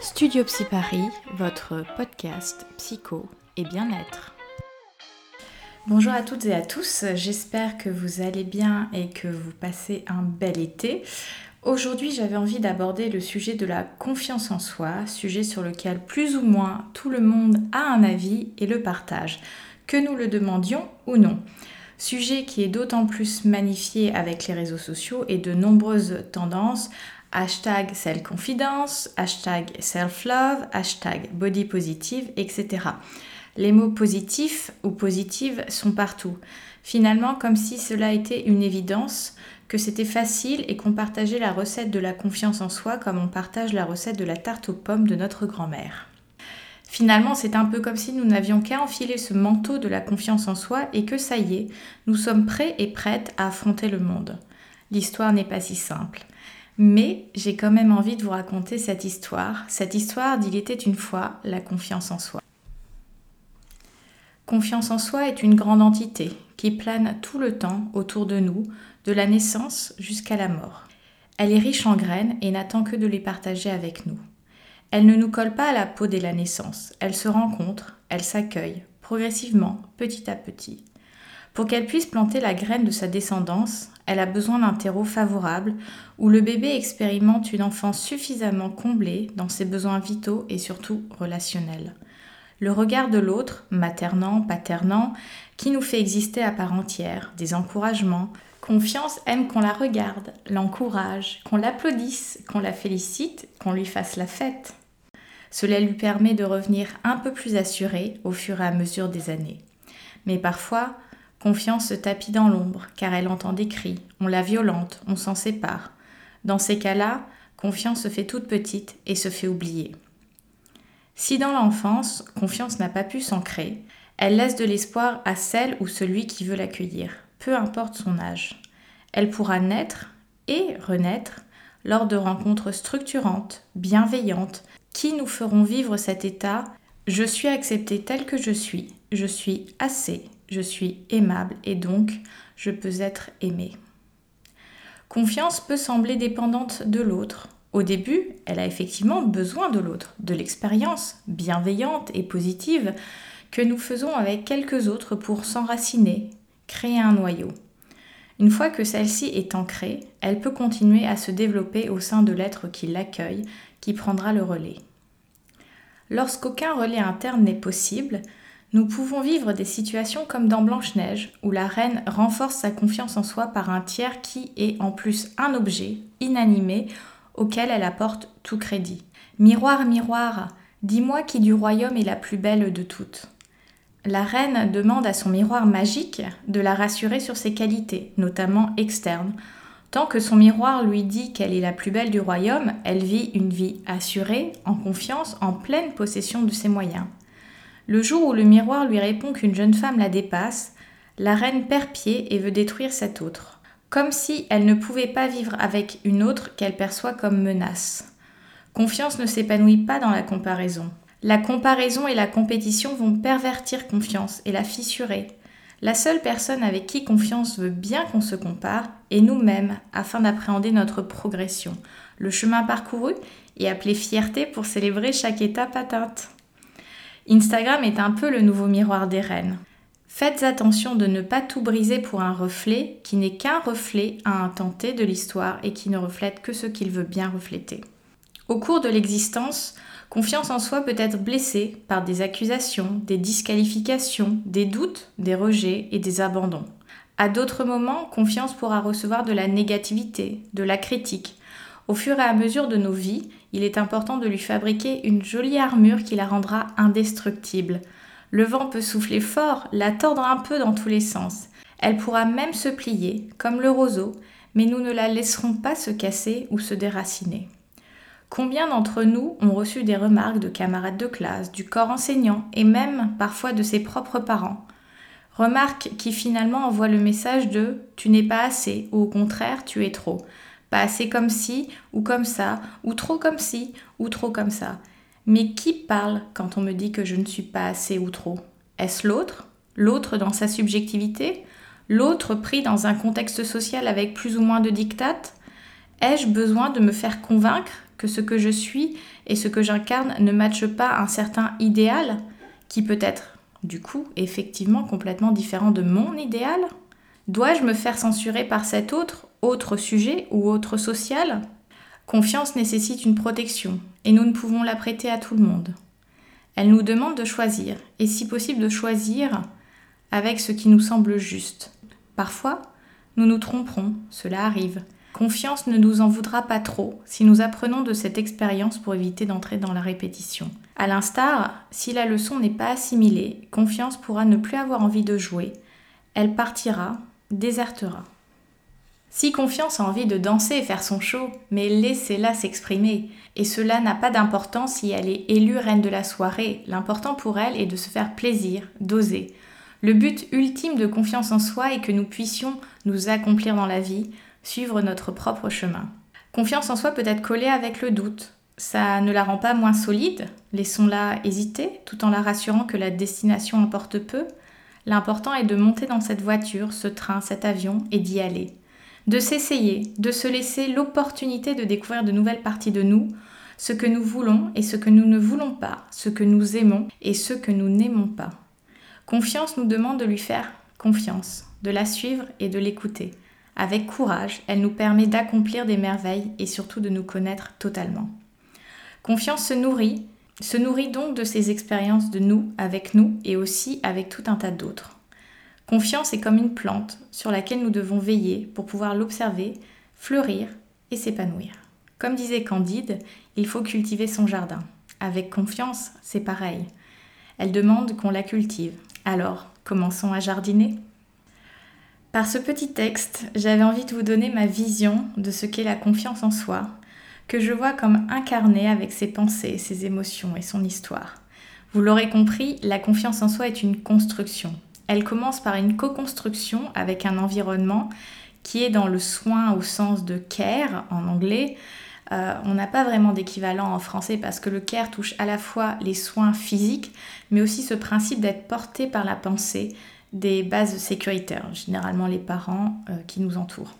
Studio Psy Paris, votre podcast psycho et bien-être. Bonjour à toutes et à tous, j'espère que vous allez bien et que vous passez un bel été. Aujourd'hui j'avais envie d'aborder le sujet de la confiance en soi, sujet sur lequel plus ou moins tout le monde a un avis et le partage, que nous le demandions ou non. Sujet qui est d'autant plus magnifié avec les réseaux sociaux et de nombreuses tendances hashtag self-confidence, hashtag self-love, hashtag body positive, etc. Les mots positifs ou positives sont partout. Finalement, comme si cela était une évidence, que c'était facile et qu'on partageait la recette de la confiance en soi comme on partage la recette de la tarte aux pommes de notre grand-mère. Finalement, c'est un peu comme si nous n'avions qu'à enfiler ce manteau de la confiance en soi et que ça y est, nous sommes prêts et prêtes à affronter le monde. L'histoire n'est pas si simple. Mais j'ai quand même envie de vous raconter cette histoire, cette histoire d'il était une fois la confiance en soi. Confiance en soi est une grande entité qui plane tout le temps autour de nous, de la naissance jusqu'à la mort. Elle est riche en graines et n'attend que de les partager avec nous. Elle ne nous colle pas à la peau dès la naissance, elle se rencontre, elle s'accueille, progressivement, petit à petit. Pour qu'elle puisse planter la graine de sa descendance, elle a besoin d'un terreau favorable où le bébé expérimente une enfance suffisamment comblée dans ses besoins vitaux et surtout relationnels. Le regard de l'autre, maternant, paternant, qui nous fait exister à part entière, des encouragements. Confiance aime qu'on la regarde, l'encourage, qu'on l'applaudisse, qu'on la félicite, qu'on lui fasse la fête. Cela lui permet de revenir un peu plus assurée au fur et à mesure des années. Mais parfois, Confiance se tapit dans l'ombre, car elle entend des cris, on la violente, on s'en sépare. Dans ces cas-là, confiance se fait toute petite et se fait oublier. Si dans l'enfance, confiance n'a pas pu s'ancrer, elle laisse de l'espoir à celle ou celui qui veut l'accueillir, peu importe son âge. Elle pourra naître et renaître lors de rencontres structurantes, bienveillantes, qui nous feront vivre cet état je suis acceptée telle que je suis, je suis assez, je suis aimable et donc je peux être aimée. Confiance peut sembler dépendante de l'autre. Au début, elle a effectivement besoin de l'autre, de l'expérience bienveillante et positive que nous faisons avec quelques autres pour s'enraciner, créer un noyau. Une fois que celle-ci est ancrée, elle peut continuer à se développer au sein de l'être qui l'accueille, qui prendra le relais. Lorsqu'aucun relais interne n'est possible, nous pouvons vivre des situations comme dans Blanche-Neige, où la reine renforce sa confiance en soi par un tiers qui est en plus un objet, inanimé, auquel elle apporte tout crédit. Miroir, miroir, dis-moi qui du royaume est la plus belle de toutes. La reine demande à son miroir magique de la rassurer sur ses qualités, notamment externes. Tant que son miroir lui dit qu'elle est la plus belle du royaume, elle vit une vie assurée, en confiance, en pleine possession de ses moyens. Le jour où le miroir lui répond qu'une jeune femme la dépasse, la reine perd pied et veut détruire cette autre, comme si elle ne pouvait pas vivre avec une autre qu'elle perçoit comme menace. Confiance ne s'épanouit pas dans la comparaison. La comparaison et la compétition vont pervertir confiance et la fissurer. La seule personne avec qui confiance veut bien qu'on se compare est nous-mêmes afin d'appréhender notre progression, le chemin parcouru et appeler fierté pour célébrer chaque étape atteinte. Instagram est un peu le nouveau miroir des reines. Faites attention de ne pas tout briser pour un reflet qui n'est qu'un reflet à un tenté de l'histoire et qui ne reflète que ce qu'il veut bien refléter. Au cours de l'existence, confiance en soi peut être blessée par des accusations, des disqualifications, des doutes, des rejets et des abandons. À d'autres moments, confiance pourra recevoir de la négativité, de la critique, au fur et à mesure de nos vies, il est important de lui fabriquer une jolie armure qui la rendra indestructible. Le vent peut souffler fort, la tordre un peu dans tous les sens. Elle pourra même se plier, comme le roseau, mais nous ne la laisserons pas se casser ou se déraciner. Combien d'entre nous ont reçu des remarques de camarades de classe, du corps enseignant et même parfois de ses propres parents? Remarques qui finalement envoient le message de tu n'es pas assez ou au contraire tu es trop pas assez comme ci ou comme ça, ou trop comme ci ou trop comme ça. Mais qui parle quand on me dit que je ne suis pas assez ou trop? Est-ce l'autre? L'autre dans sa subjectivité? L'autre pris dans un contexte social avec plus ou moins de dictates Ai-je besoin de me faire convaincre que ce que je suis et ce que j'incarne ne matche pas un certain idéal qui peut être, du coup, effectivement complètement différent de mon idéal? Dois-je me faire censurer par cet autre, autre sujet ou autre social Confiance nécessite une protection et nous ne pouvons la prêter à tout le monde. Elle nous demande de choisir, et si possible de choisir avec ce qui nous semble juste. Parfois, nous nous tromperons, cela arrive. Confiance ne nous en voudra pas trop si nous apprenons de cette expérience pour éviter d'entrer dans la répétition. À l'instar, si la leçon n'est pas assimilée, confiance pourra ne plus avoir envie de jouer. Elle partira, désertera. Si Confiance a envie de danser et faire son show, mais laissez-la s'exprimer. Et cela n'a pas d'importance si elle est élue reine de la soirée. L'important pour elle est de se faire plaisir, d'oser. Le but ultime de confiance en soi est que nous puissions nous accomplir dans la vie, suivre notre propre chemin. Confiance en soi peut être collée avec le doute. Ça ne la rend pas moins solide, laissons-la hésiter, tout en la rassurant que la destination importe peu. L'important est de monter dans cette voiture, ce train, cet avion et d'y aller de s'essayer, de se laisser l'opportunité de découvrir de nouvelles parties de nous, ce que nous voulons et ce que nous ne voulons pas, ce que nous aimons et ce que nous n'aimons pas. Confiance nous demande de lui faire confiance, de la suivre et de l'écouter. Avec courage, elle nous permet d'accomplir des merveilles et surtout de nous connaître totalement. Confiance se nourrit, se nourrit donc de ces expériences de nous avec nous et aussi avec tout un tas d'autres. Confiance est comme une plante sur laquelle nous devons veiller pour pouvoir l'observer, fleurir et s'épanouir. Comme disait Candide, il faut cultiver son jardin. Avec confiance, c'est pareil. Elle demande qu'on la cultive. Alors, commençons à jardiner Par ce petit texte, j'avais envie de vous donner ma vision de ce qu'est la confiance en soi, que je vois comme incarnée avec ses pensées, ses émotions et son histoire. Vous l'aurez compris, la confiance en soi est une construction, elle commence par une co-construction avec un environnement qui est dans le soin au sens de care en anglais. Euh, on n'a pas vraiment d'équivalent en français parce que le care touche à la fois les soins physiques, mais aussi ce principe d'être porté par la pensée des bases sécuritaires, généralement les parents euh, qui nous entourent.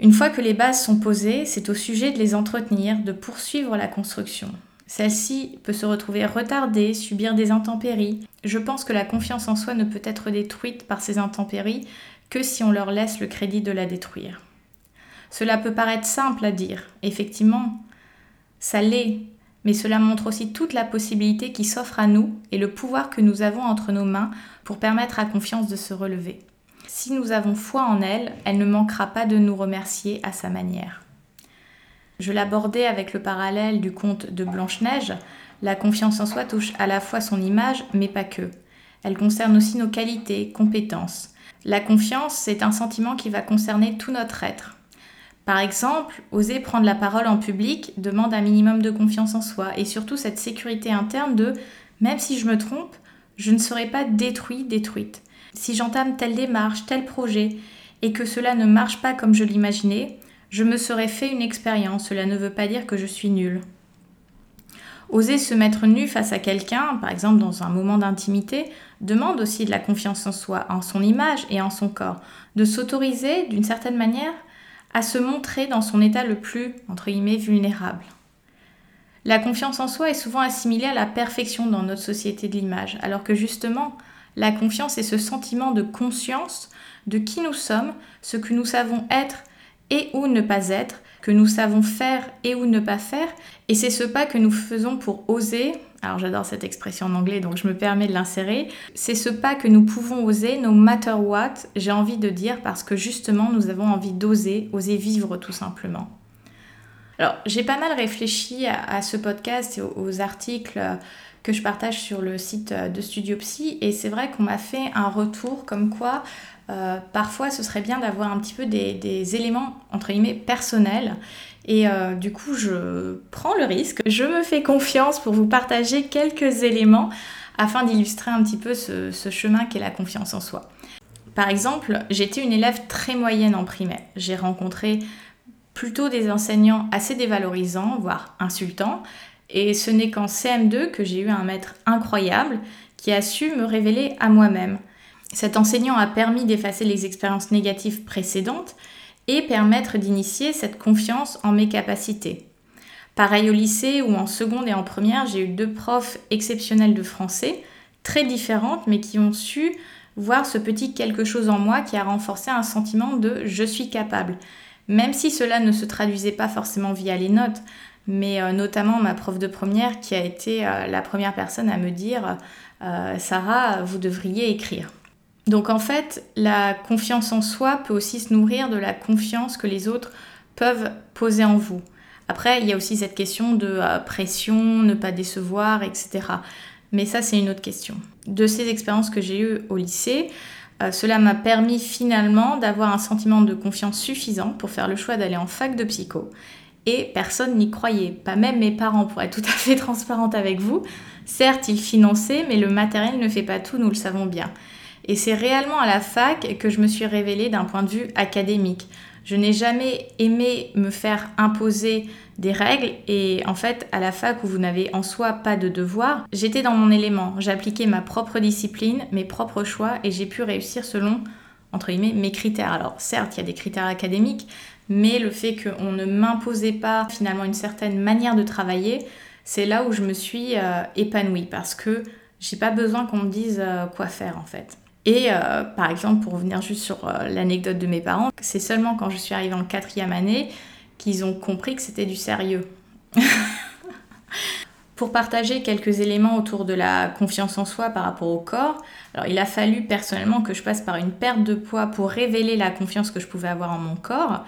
Une fois que les bases sont posées, c'est au sujet de les entretenir, de poursuivre la construction. Celle-ci peut se retrouver retardée, subir des intempéries. Je pense que la confiance en soi ne peut être détruite par ces intempéries que si on leur laisse le crédit de la détruire. Cela peut paraître simple à dire, effectivement, ça l'est, mais cela montre aussi toute la possibilité qui s'offre à nous et le pouvoir que nous avons entre nos mains pour permettre à confiance de se relever. Si nous avons foi en elle, elle ne manquera pas de nous remercier à sa manière. Je l'abordais avec le parallèle du conte de Blanche-Neige. La confiance en soi touche à la fois son image, mais pas que. Elle concerne aussi nos qualités, compétences. La confiance, c'est un sentiment qui va concerner tout notre être. Par exemple, oser prendre la parole en public demande un minimum de confiance en soi et surtout cette sécurité interne de même si je me trompe, je ne serai pas détruit, détruite. Si j'entame telle démarche, tel projet et que cela ne marche pas comme je l'imaginais, je me serais fait une expérience, cela ne veut pas dire que je suis nulle. Oser se mettre nu face à quelqu'un, par exemple dans un moment d'intimité, demande aussi de la confiance en soi, en son image et en son corps, de s'autoriser d'une certaine manière à se montrer dans son état le plus, entre guillemets, vulnérable. La confiance en soi est souvent assimilée à la perfection dans notre société de l'image, alors que justement, la confiance est ce sentiment de conscience de qui nous sommes, ce que nous savons être et ou ne pas être, que nous savons faire et ou ne pas faire. Et c'est ce pas que nous faisons pour oser. Alors j'adore cette expression en anglais, donc je me permets de l'insérer. C'est ce pas que nous pouvons oser, no matter what, j'ai envie de dire, parce que justement nous avons envie d'oser, oser vivre tout simplement. Alors j'ai pas mal réfléchi à, ce podcast et aux, articles que je partage sur le site de Studio Psy, et c'est vrai qu'on m'a fait un retour comme quoi euh, parfois ce serait bien d'avoir un petit peu des, éléments entre guillemets personnels et euh, du coup je prends le risque, je me fais confiance pour vous partager quelques éléments afin d'illustrer un petit peu ce, ce chemin qu'est la confiance en soi. Par exemple, j'étais une élève très moyenne en primaire. J'ai rencontré plutôt des enseignants assez dévalorisants, voire insultants, et ce n'est qu'en CM2 que j'ai eu un maître incroyable qui a su me révéler à moi-même. Cet enseignant a permis d'effacer les expériences négatives précédentes et permettre d'initier cette confiance en mes capacités. Pareil au lycée où en seconde et en première, j'ai eu deux profs exceptionnels de français, très différentes, mais qui ont su voir ce petit quelque chose en moi qui a renforcé un sentiment de je suis capable. Même si cela ne se traduisait pas forcément via les notes, mais euh, notamment ma prof de première qui a été euh, la première personne à me dire euh, Sarah, vous devriez écrire. Donc en fait, la confiance en soi peut aussi se nourrir de la confiance que les autres peuvent poser en vous. Après, il y a aussi cette question de euh, pression, ne pas décevoir, etc. Mais ça, c'est une autre question. De ces expériences que j'ai eues au lycée, euh, cela m'a permis finalement d'avoir un sentiment de confiance suffisant pour faire le choix d'aller en fac de psycho. Et personne n'y croyait, pas même mes parents, pour être tout à fait transparente avec vous. Certes, ils finançaient, mais le matériel ne fait pas tout, nous le savons bien. Et c'est réellement à la fac que je me suis révélée d'un point de vue académique. Je n'ai jamais aimé me faire imposer des règles et en fait à la fac où vous n'avez en soi pas de devoir, j'étais dans mon élément, j'appliquais ma propre discipline, mes propres choix et j'ai pu réussir selon entre guillemets mes critères. Alors certes, il y a des critères académiques, mais le fait qu'on ne m'imposait pas finalement une certaine manière de travailler, c'est là où je me suis euh, épanouie parce que j'ai pas besoin qu'on me dise euh, quoi faire en fait. Et euh, par exemple, pour revenir juste sur euh, l'anecdote de mes parents, c'est seulement quand je suis arrivée en quatrième année qu'ils ont compris que c'était du sérieux. pour partager quelques éléments autour de la confiance en soi par rapport au corps, alors il a fallu personnellement que je passe par une perte de poids pour révéler la confiance que je pouvais avoir en mon corps.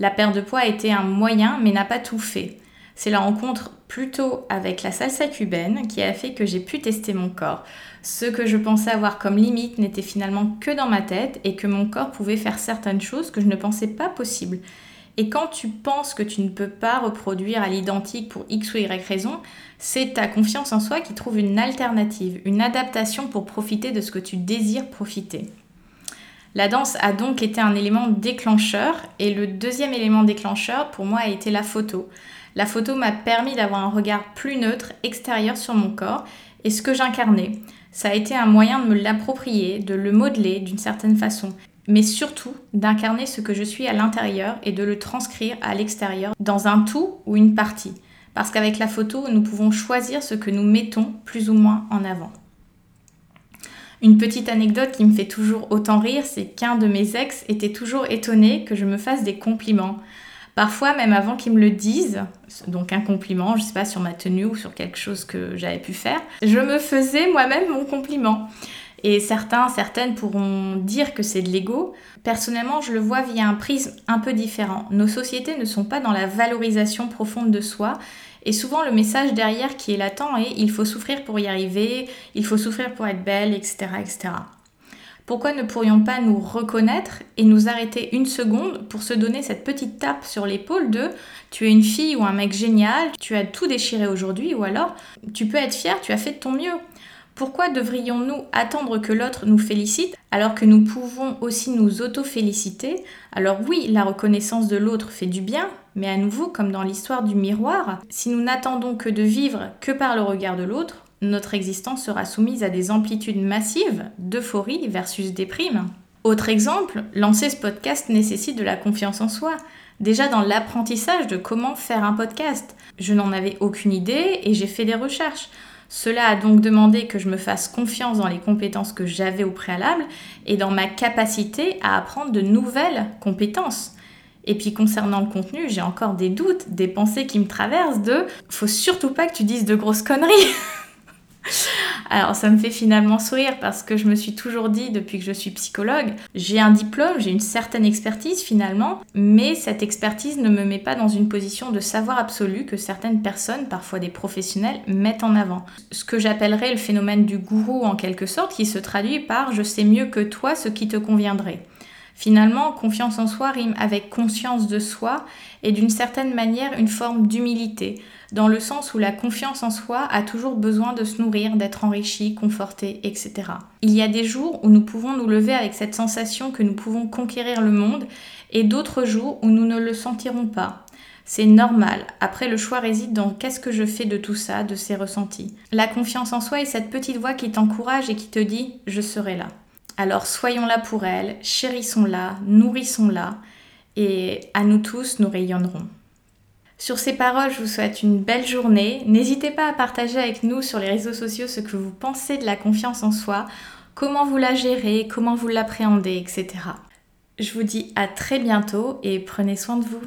La perte de poids a été un moyen, mais n'a pas tout fait. C'est la rencontre plutôt avec la salsa cubaine qui a fait que j'ai pu tester mon corps. Ce que je pensais avoir comme limite n'était finalement que dans ma tête et que mon corps pouvait faire certaines choses que je ne pensais pas possibles. Et quand tu penses que tu ne peux pas reproduire à l'identique pour X ou Y raison, c'est ta confiance en soi qui trouve une alternative, une adaptation pour profiter de ce que tu désires profiter. La danse a donc été un élément déclencheur et le deuxième élément déclencheur pour moi a été la photo. La photo m'a permis d'avoir un regard plus neutre, extérieur sur mon corps et ce que j'incarnais. Ça a été un moyen de me l'approprier, de le modeler d'une certaine façon, mais surtout d'incarner ce que je suis à l'intérieur et de le transcrire à l'extérieur dans un tout ou une partie. Parce qu'avec la photo, nous pouvons choisir ce que nous mettons plus ou moins en avant. Une petite anecdote qui me fait toujours autant rire, c'est qu'un de mes ex était toujours étonné que je me fasse des compliments. Parfois, même avant qu'ils me le disent, donc un compliment, je sais pas, sur ma tenue ou sur quelque chose que j'avais pu faire, je me faisais moi-même mon compliment. Et certains, certaines pourront dire que c'est de l'ego. Personnellement, je le vois via un prisme un peu différent. Nos sociétés ne sont pas dans la valorisation profonde de soi. Et souvent, le message derrière qui est latent est il faut souffrir pour y arriver, il faut souffrir pour être belle, etc. etc. Pourquoi ne pourrions pas nous reconnaître et nous arrêter une seconde pour se donner cette petite tape sur l'épaule de tu es une fille ou un mec génial, tu as tout déchiré aujourd'hui ou alors tu peux être fier, tu as fait de ton mieux. Pourquoi devrions-nous attendre que l'autre nous félicite alors que nous pouvons aussi nous auto-féliciter? Alors oui, la reconnaissance de l'autre fait du bien, mais à nouveau, comme dans l'histoire du miroir, si nous n'attendons que de vivre que par le regard de l'autre, notre existence sera soumise à des amplitudes massives d'euphorie versus déprime. Autre exemple, lancer ce podcast nécessite de la confiance en soi. Déjà dans l'apprentissage de comment faire un podcast, je n'en avais aucune idée et j'ai fait des recherches. Cela a donc demandé que je me fasse confiance dans les compétences que j'avais au préalable et dans ma capacité à apprendre de nouvelles compétences. Et puis concernant le contenu, j'ai encore des doutes, des pensées qui me traversent de faut surtout pas que tu dises de grosses conneries. Alors ça me fait finalement sourire parce que je me suis toujours dit depuis que je suis psychologue, j'ai un diplôme, j'ai une certaine expertise finalement, mais cette expertise ne me met pas dans une position de savoir absolu que certaines personnes, parfois des professionnels, mettent en avant. Ce que j'appellerais le phénomène du gourou en quelque sorte, qui se traduit par je sais mieux que toi ce qui te conviendrait. Finalement, confiance en soi rime avec conscience de soi et d'une certaine manière une forme d'humilité, dans le sens où la confiance en soi a toujours besoin de se nourrir, d'être enrichie, confortée, etc. Il y a des jours où nous pouvons nous lever avec cette sensation que nous pouvons conquérir le monde et d'autres jours où nous ne le sentirons pas. C'est normal. Après, le choix réside dans qu'est-ce que je fais de tout ça, de ces ressentis. La confiance en soi est cette petite voix qui t'encourage et qui te dit je serai là. Alors soyons là pour elle, chérissons-la, nourrissons-la, et à nous tous, nous rayonnerons. Sur ces paroles, je vous souhaite une belle journée. N'hésitez pas à partager avec nous sur les réseaux sociaux ce que vous pensez de la confiance en soi, comment vous la gérez, comment vous l'appréhendez, etc. Je vous dis à très bientôt et prenez soin de vous.